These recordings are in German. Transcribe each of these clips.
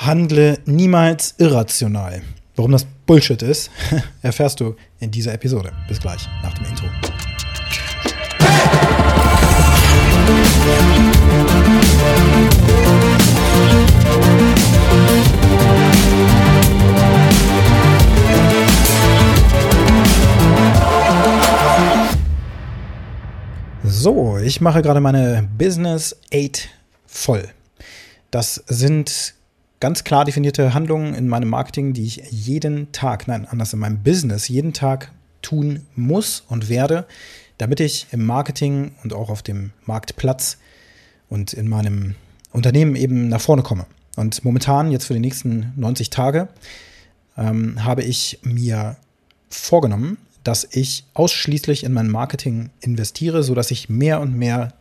Handle niemals irrational. Warum das Bullshit ist, erfährst du in dieser Episode. Bis gleich nach dem Intro. So, ich mache gerade meine Business 8 voll. Das sind ganz klar definierte Handlungen in meinem Marketing, die ich jeden Tag, nein, anders in meinem Business, jeden Tag tun muss und werde, damit ich im Marketing und auch auf dem Marktplatz und in meinem Unternehmen eben nach vorne komme. Und momentan, jetzt für die nächsten 90 Tage, ähm, habe ich mir vorgenommen, dass ich ausschließlich in mein Marketing investiere, sodass ich mehr und mehr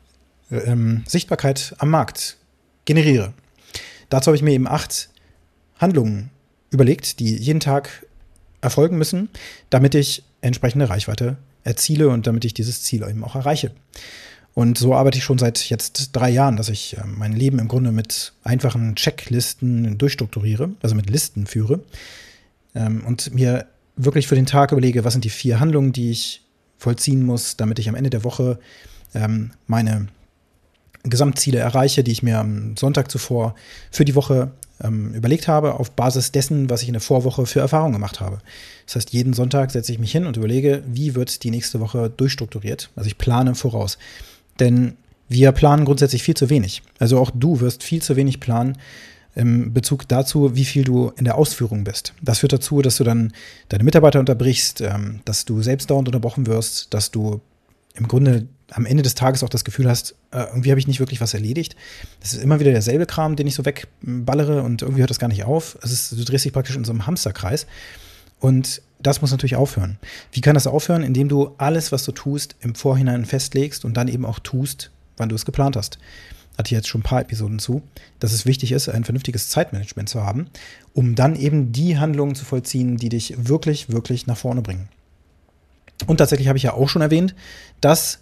ähm, Sichtbarkeit am Markt generiere. Dazu habe ich mir eben acht Handlungen überlegt, die jeden Tag erfolgen müssen, damit ich entsprechende Reichweite erziele und damit ich dieses Ziel eben auch erreiche. Und so arbeite ich schon seit jetzt drei Jahren, dass ich äh, mein Leben im Grunde mit einfachen Checklisten durchstrukturiere, also mit Listen führe ähm, und mir wirklich für den Tag überlege, was sind die vier Handlungen, die ich vollziehen muss, damit ich am Ende der Woche ähm, meine Gesamtziele erreiche, die ich mir am Sonntag zuvor für die Woche ähm, überlegt habe, auf Basis dessen, was ich in der Vorwoche für Erfahrungen gemacht habe. Das heißt, jeden Sonntag setze ich mich hin und überlege, wie wird die nächste Woche durchstrukturiert. Also ich plane voraus. Denn wir planen grundsätzlich viel zu wenig. Also auch du wirst viel zu wenig planen im Bezug dazu, wie viel du in der Ausführung bist. Das führt dazu, dass du dann deine Mitarbeiter unterbrichst, ähm, dass du selbst dauernd unterbrochen wirst, dass du im Grunde am Ende des Tages auch das Gefühl hast, äh, irgendwie habe ich nicht wirklich was erledigt. Das ist immer wieder derselbe Kram, den ich so wegballere und irgendwie hört das gar nicht auf. Es ist, du drehst dich praktisch in so einem Hamsterkreis. Und das muss natürlich aufhören. Wie kann das aufhören? Indem du alles, was du tust, im Vorhinein festlegst und dann eben auch tust, wann du es geplant hast. Hatte ich jetzt schon ein paar Episoden zu, dass es wichtig ist, ein vernünftiges Zeitmanagement zu haben, um dann eben die Handlungen zu vollziehen, die dich wirklich, wirklich nach vorne bringen. Und tatsächlich habe ich ja auch schon erwähnt, dass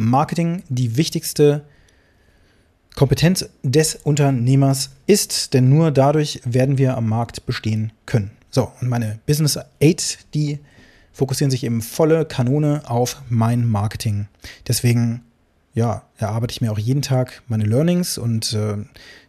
Marketing die wichtigste Kompetenz des Unternehmers ist, denn nur dadurch werden wir am Markt bestehen können. So, und meine Business 8, die fokussieren sich eben volle Kanone auf mein Marketing. Deswegen, ja, erarbeite ich mir auch jeden Tag meine Learnings und äh,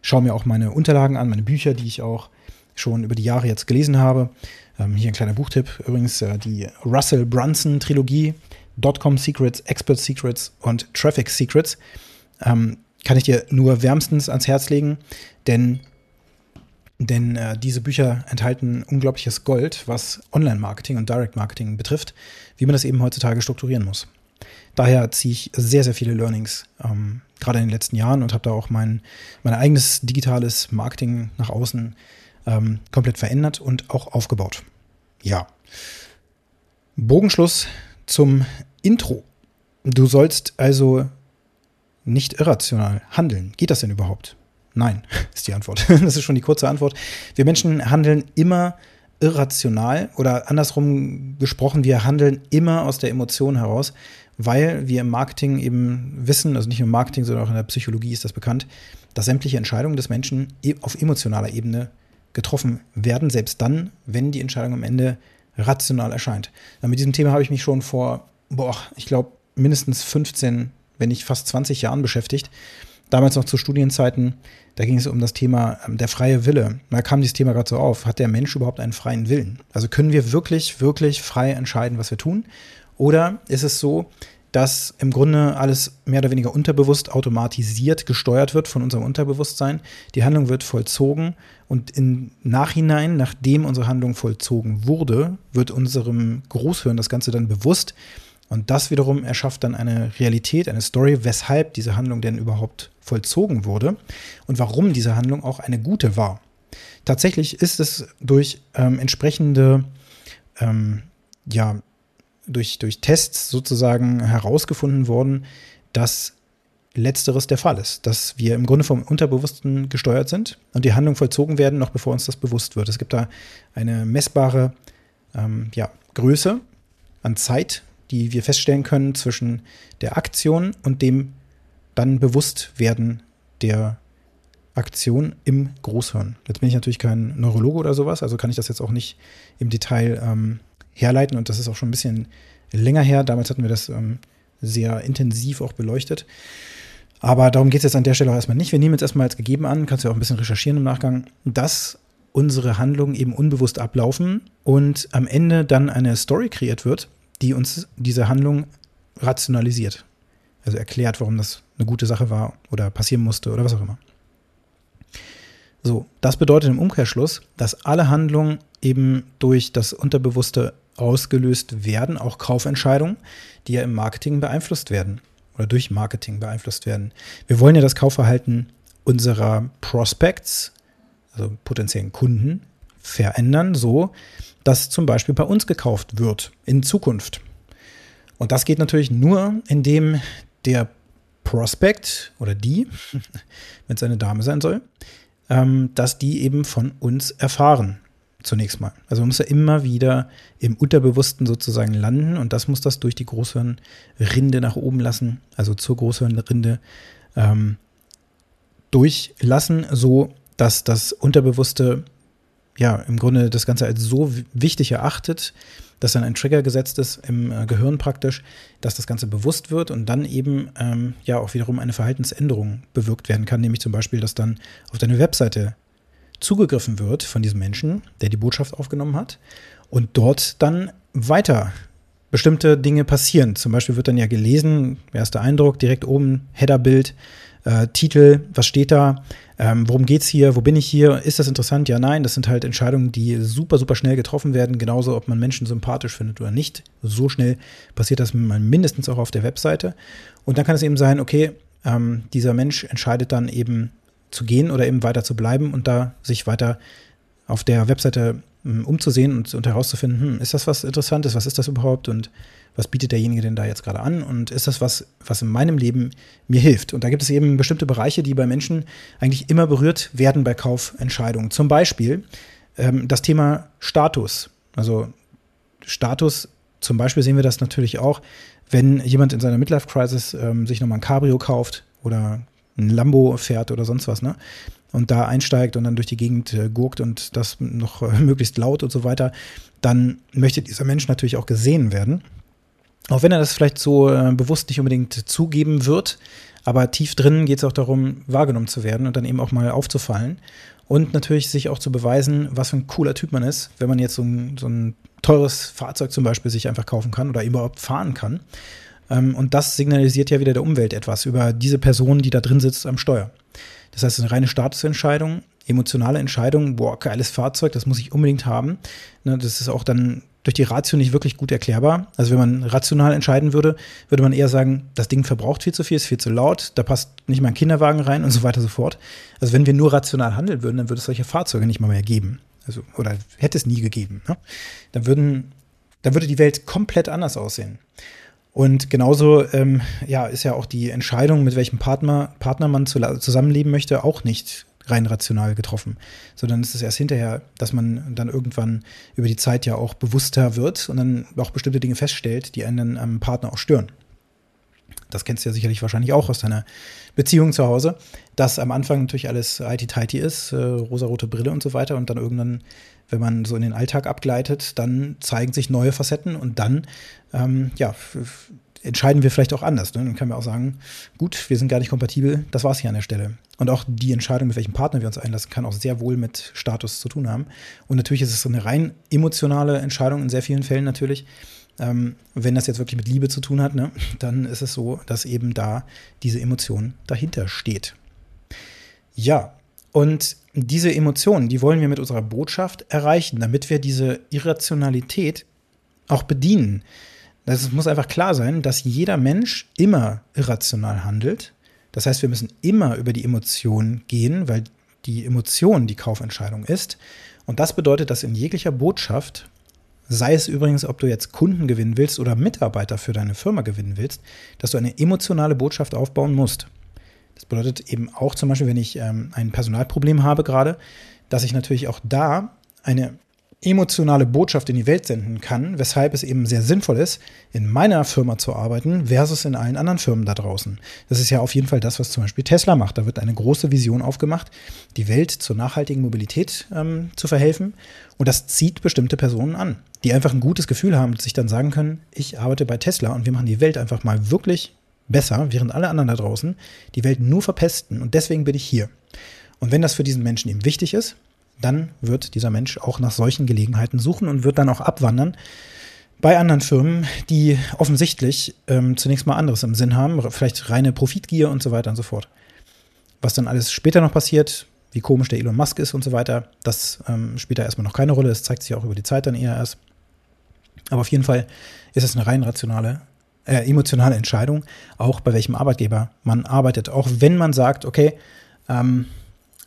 schaue mir auch meine Unterlagen an, meine Bücher, die ich auch schon über die Jahre jetzt gelesen habe. Ähm, hier ein kleiner Buchtipp übrigens, äh, die Russell Brunson Trilogie, Dotcom Secrets, Expert Secrets und Traffic Secrets. Ähm, kann ich dir nur wärmstens ans Herz legen, denn, denn äh, diese Bücher enthalten unglaubliches Gold, was Online-Marketing und Direct-Marketing betrifft, wie man das eben heutzutage strukturieren muss. Daher ziehe ich sehr, sehr viele Learnings, ähm, gerade in den letzten Jahren und habe da auch mein, mein eigenes digitales Marketing nach außen ähm, komplett verändert und auch aufgebaut. Ja. Bogenschluss zum Intro. Du sollst also nicht irrational handeln. Geht das denn überhaupt? Nein, ist die Antwort. Das ist schon die kurze Antwort. Wir Menschen handeln immer irrational oder andersrum gesprochen, wir handeln immer aus der Emotion heraus, weil wir im Marketing eben wissen, also nicht nur im Marketing, sondern auch in der Psychologie ist das bekannt, dass sämtliche Entscheidungen des Menschen e-, auf emotionaler Ebene getroffen werden, selbst dann, wenn die Entscheidung am Ende rational erscheint. mit diesem Thema habe ich mich schon vor, boah, ich glaube, mindestens 15 wenn nicht fast 20 Jahren beschäftigt. Damals noch zu Studienzeiten, da ging es um das Thema ähm, der freie Wille. Da kam dieses Thema gerade so auf. Hat der Mensch überhaupt einen freien Willen? Also können wir wirklich, wirklich frei entscheiden, was wir tun? Oder ist es so, dass im Grunde alles mehr oder weniger unterbewusst automatisiert gesteuert wird von unserem Unterbewusstsein. Die Handlung wird vollzogen und im Nachhinein, nachdem unsere Handlung vollzogen wurde, wird unserem Großhirn das Ganze dann bewusst und das wiederum erschafft dann eine Realität, eine Story, weshalb diese Handlung denn überhaupt vollzogen wurde und warum diese Handlung auch eine gute war. Tatsächlich ist es durch ähm, entsprechende, ähm, ja, durch, durch Tests sozusagen herausgefunden worden, dass letzteres der Fall ist, dass wir im Grunde vom Unterbewussten gesteuert sind und die Handlungen vollzogen werden, noch bevor uns das bewusst wird. Es gibt da eine messbare ähm, ja, Größe an Zeit, die wir feststellen können zwischen der Aktion und dem dann Bewusstwerden der Aktion im Großhirn. Jetzt bin ich natürlich kein Neurologe oder sowas, also kann ich das jetzt auch nicht im Detail ähm, herleiten und das ist auch schon ein bisschen länger her. Damals hatten wir das ähm, sehr intensiv auch beleuchtet. Aber darum geht es jetzt an der Stelle auch erstmal nicht. Wir nehmen jetzt erstmal als gegeben an, kannst du ja auch ein bisschen recherchieren im Nachgang, dass unsere Handlungen eben unbewusst ablaufen und am Ende dann eine Story kreiert wird, die uns diese Handlung rationalisiert. Also erklärt, warum das eine gute Sache war oder passieren musste oder was auch immer. So, das bedeutet im Umkehrschluss, dass alle Handlungen eben durch das Unterbewusste ausgelöst werden, auch Kaufentscheidungen, die ja im Marketing beeinflusst werden oder durch Marketing beeinflusst werden. Wir wollen ja das Kaufverhalten unserer Prospects, also potenziellen Kunden, verändern, so dass zum Beispiel bei uns gekauft wird in Zukunft. Und das geht natürlich nur, indem der Prospect oder die, wenn es eine Dame sein soll, ähm, dass die eben von uns erfahren zunächst mal. Also man muss ja immer wieder im Unterbewussten sozusagen landen und das muss das durch die Großhirnrinde nach oben lassen, also zur Großhirnrinde ähm, durchlassen, so dass das Unterbewusste ja im Grunde das Ganze als so wichtig erachtet, dass dann ein Trigger gesetzt ist im äh, Gehirn praktisch, dass das Ganze bewusst wird und dann eben ähm, ja auch wiederum eine Verhaltensänderung bewirkt werden kann, nämlich zum Beispiel, dass dann auf deine Webseite zugegriffen wird von diesem Menschen, der die Botschaft aufgenommen hat und dort dann weiter bestimmte Dinge passieren. Zum Beispiel wird dann ja gelesen, erster Eindruck, direkt oben Headerbild, äh, Titel, was steht da, ähm, worum geht's hier, wo bin ich hier, ist das interessant, ja, nein, das sind halt Entscheidungen, die super, super schnell getroffen werden, genauso ob man Menschen sympathisch findet oder nicht. So schnell passiert das mindestens auch auf der Webseite. Und dann kann es eben sein, okay, ähm, dieser Mensch entscheidet dann eben zu gehen oder eben weiter zu bleiben und da sich weiter auf der Webseite hm, umzusehen und, und herauszufinden, hm, ist das was Interessantes, was ist das überhaupt und was bietet derjenige denn da jetzt gerade an und ist das was, was in meinem Leben mir hilft? Und da gibt es eben bestimmte Bereiche, die bei Menschen eigentlich immer berührt werden bei Kaufentscheidungen. Zum Beispiel ähm, das Thema Status. Also Status, zum Beispiel sehen wir das natürlich auch, wenn jemand in seiner Midlife-Crisis ähm, sich nochmal ein Cabrio kauft oder ein Lambo fährt oder sonst was, ne? Und da einsteigt und dann durch die Gegend äh, gurkt und das noch äh, möglichst laut und so weiter, dann möchte dieser Mensch natürlich auch gesehen werden. Auch wenn er das vielleicht so äh, bewusst nicht unbedingt zugeben wird, aber tief drin geht es auch darum, wahrgenommen zu werden und dann eben auch mal aufzufallen. Und natürlich sich auch zu beweisen, was für ein cooler Typ man ist, wenn man jetzt so ein, so ein teures Fahrzeug zum Beispiel sich einfach kaufen kann oder überhaupt fahren kann. Ähm, und das signalisiert ja wieder der Umwelt etwas über diese Person, die da drin sitzt am Steuer. Das heißt, eine reine Statusentscheidung, emotionale Entscheidung, boah, geiles Fahrzeug, das muss ich unbedingt haben. Ne, das ist auch dann durch die Ratio nicht wirklich gut erklärbar. Also wenn man rational entscheiden würde, würde man eher sagen, das Ding verbraucht viel zu viel, ist viel zu laut, da passt nicht mal ein Kinderwagen rein und so weiter und so fort. Also wenn wir nur rational handeln würden, dann würde es solche Fahrzeuge nicht mal mehr geben. Also, oder hätte es nie gegeben. Ne? Dann würden, dann würde die Welt komplett anders aussehen. Und genauso ähm, ja, ist ja auch die Entscheidung, mit welchem Partner, Partner man zu, zusammenleben möchte, auch nicht rein rational getroffen, sondern es ist erst hinterher, dass man dann irgendwann über die Zeit ja auch bewusster wird und dann auch bestimmte Dinge feststellt, die einen am Partner auch stören. Das kennst du ja sicherlich wahrscheinlich auch aus deiner Beziehung zu Hause, dass am Anfang natürlich alles IT-Tighty ist, äh, rosarote Brille und so weiter und dann irgendwann wenn man so in den Alltag abgleitet, dann zeigen sich neue Facetten und dann, ähm, ja, entscheiden wir vielleicht auch anders. Ne? Dann können wir auch sagen, gut, wir sind gar nicht kompatibel, das war es hier an der Stelle. Und auch die Entscheidung, mit welchem Partner wir uns einlassen, kann auch sehr wohl mit Status zu tun haben. Und natürlich ist es so eine rein emotionale Entscheidung in sehr vielen Fällen natürlich. Ähm, wenn das jetzt wirklich mit Liebe zu tun hat, ne, dann ist es so, dass eben da diese Emotion dahinter steht. Ja, und diese Emotionen, die wollen wir mit unserer Botschaft erreichen, damit wir diese Irrationalität auch bedienen. Es muss einfach klar sein, dass jeder Mensch immer irrational handelt. Das heißt, wir müssen immer über die Emotionen gehen, weil die Emotion die Kaufentscheidung ist. Und das bedeutet, dass in jeglicher Botschaft, sei es übrigens, ob du jetzt Kunden gewinnen willst oder Mitarbeiter für deine Firma gewinnen willst, dass du eine emotionale Botschaft aufbauen musst. Das bedeutet eben auch zum Beispiel, wenn ich ähm, ein Personalproblem habe gerade, dass ich natürlich auch da eine emotionale Botschaft in die Welt senden kann, weshalb es eben sehr sinnvoll ist, in meiner Firma zu arbeiten versus in allen anderen Firmen da draußen. Das ist ja auf jeden Fall das, was zum Beispiel Tesla macht. Da wird eine große Vision aufgemacht, die Welt zur nachhaltigen Mobilität ähm, zu verhelfen. Und das zieht bestimmte Personen an, die einfach ein gutes Gefühl haben und sich dann sagen können, ich arbeite bei Tesla und wir machen die Welt einfach mal wirklich besser, während alle anderen da draußen die Welt nur verpesten. Und deswegen bin ich hier. Und wenn das für diesen Menschen eben wichtig ist, dann wird dieser Mensch auch nach solchen Gelegenheiten suchen und wird dann auch abwandern bei anderen Firmen, die offensichtlich ähm, zunächst mal anderes im Sinn haben, vielleicht reine Profitgier und so weiter und so fort. Was dann alles später noch passiert, wie komisch der Elon Musk ist und so weiter, das ähm, spielt da erstmal noch keine Rolle. Das zeigt sich auch über die Zeit dann eher erst. Aber auf jeden Fall ist es eine rein rationale, äh, emotionale Entscheidung, auch bei welchem Arbeitgeber man arbeitet. Auch wenn man sagt, okay, ähm,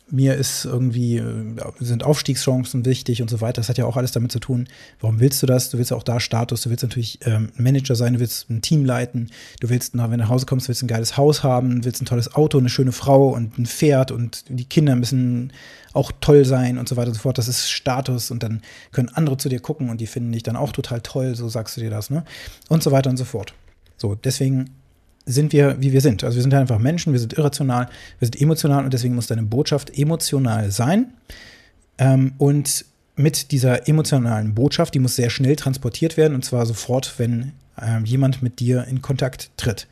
mir ist irgendwie, äh, sind Aufstiegschancen wichtig und so weiter. Das hat ja auch alles damit zu tun. Warum willst du das? Du willst auch da Status, du willst natürlich ähm, Manager sein, du willst ein Team leiten, du willst, wenn du nach Hause kommst, willst ein geiles Haus haben, willst ein tolles Auto, eine schöne Frau und ein Pferd und die Kinder müssen auch toll sein und so weiter und so fort. Das ist Status und dann können andere zu dir gucken und die finden dich dann auch total toll, so sagst du dir das, ne? Und so weiter und so fort. So, deswegen sind wir, wie wir sind. Also wir sind einfach Menschen, wir sind irrational, wir sind emotional und deswegen muss deine Botschaft emotional sein. Ähm, und mit dieser emotionalen Botschaft, die muss sehr schnell transportiert werden und zwar sofort, wenn ähm, jemand mit dir in Kontakt tritt.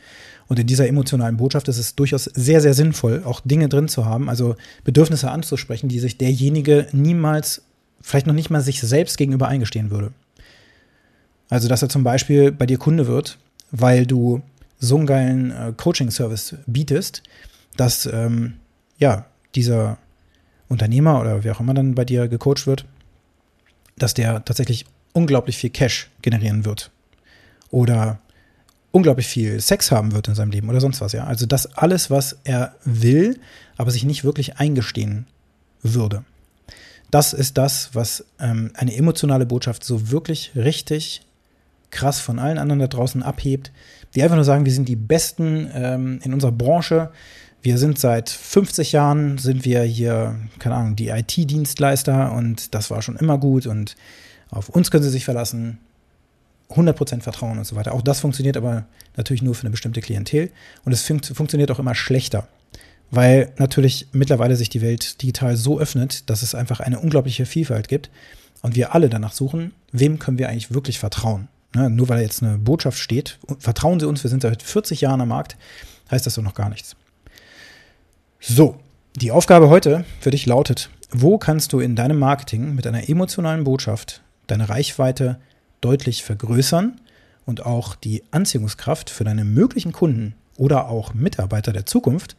Und in dieser emotionalen Botschaft ist es durchaus sehr, sehr sinnvoll, auch Dinge drin zu haben, also Bedürfnisse anzusprechen, die sich derjenige niemals, vielleicht noch nicht mal sich selbst gegenüber eingestehen würde. Also, dass er zum Beispiel bei dir Kunde wird, weil du so einen geilen äh, Coaching-Service bietest, dass ähm, ja, dieser Unternehmer oder wer auch immer dann bei dir gecoacht wird, dass der tatsächlich unglaublich viel Cash generieren wird. Oder unglaublich viel Sex haben wird in seinem Leben oder sonst was, ja. Also das alles, was er will, aber sich nicht wirklich eingestehen würde. Das ist das, was ähm, eine emotionale Botschaft so wirklich richtig krass von allen anderen da draußen abhebt, die einfach nur sagen, wir sind die Besten ähm, in unserer Branche. Wir sind seit 50 Jahren, sind wir hier, keine Ahnung, die IT-Dienstleister und das war schon immer gut und auf uns können sie sich verlassen. 100% Vertrauen und so weiter. Auch das funktioniert aber natürlich nur für eine bestimmte Klientel und es fun funktioniert auch immer schlechter, weil natürlich mittlerweile sich die Welt digital so öffnet, dass es einfach eine unglaubliche Vielfalt gibt und wir alle danach suchen, wem können wir eigentlich wirklich vertrauen. Ne, nur weil jetzt eine Botschaft steht, vertrauen Sie uns, wir sind seit 40 Jahren am Markt, heißt das doch noch gar nichts. So, die Aufgabe heute für dich lautet, wo kannst du in deinem Marketing mit einer emotionalen Botschaft deine Reichweite deutlich vergrößern und auch die Anziehungskraft für deine möglichen Kunden oder auch Mitarbeiter der Zukunft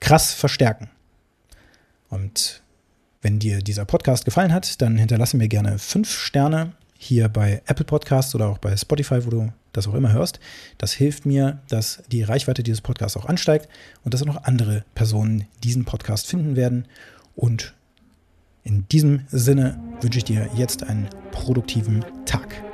krass verstärken. Und wenn dir dieser Podcast gefallen hat, dann hinterlasse mir gerne fünf Sterne hier bei Apple Podcasts oder auch bei Spotify, wo du das auch immer hörst. Das hilft mir, dass die Reichweite dieses Podcasts auch ansteigt und dass auch noch andere Personen diesen Podcast finden werden. Und in diesem Sinne wünsche ich dir jetzt einen produktiven Tag.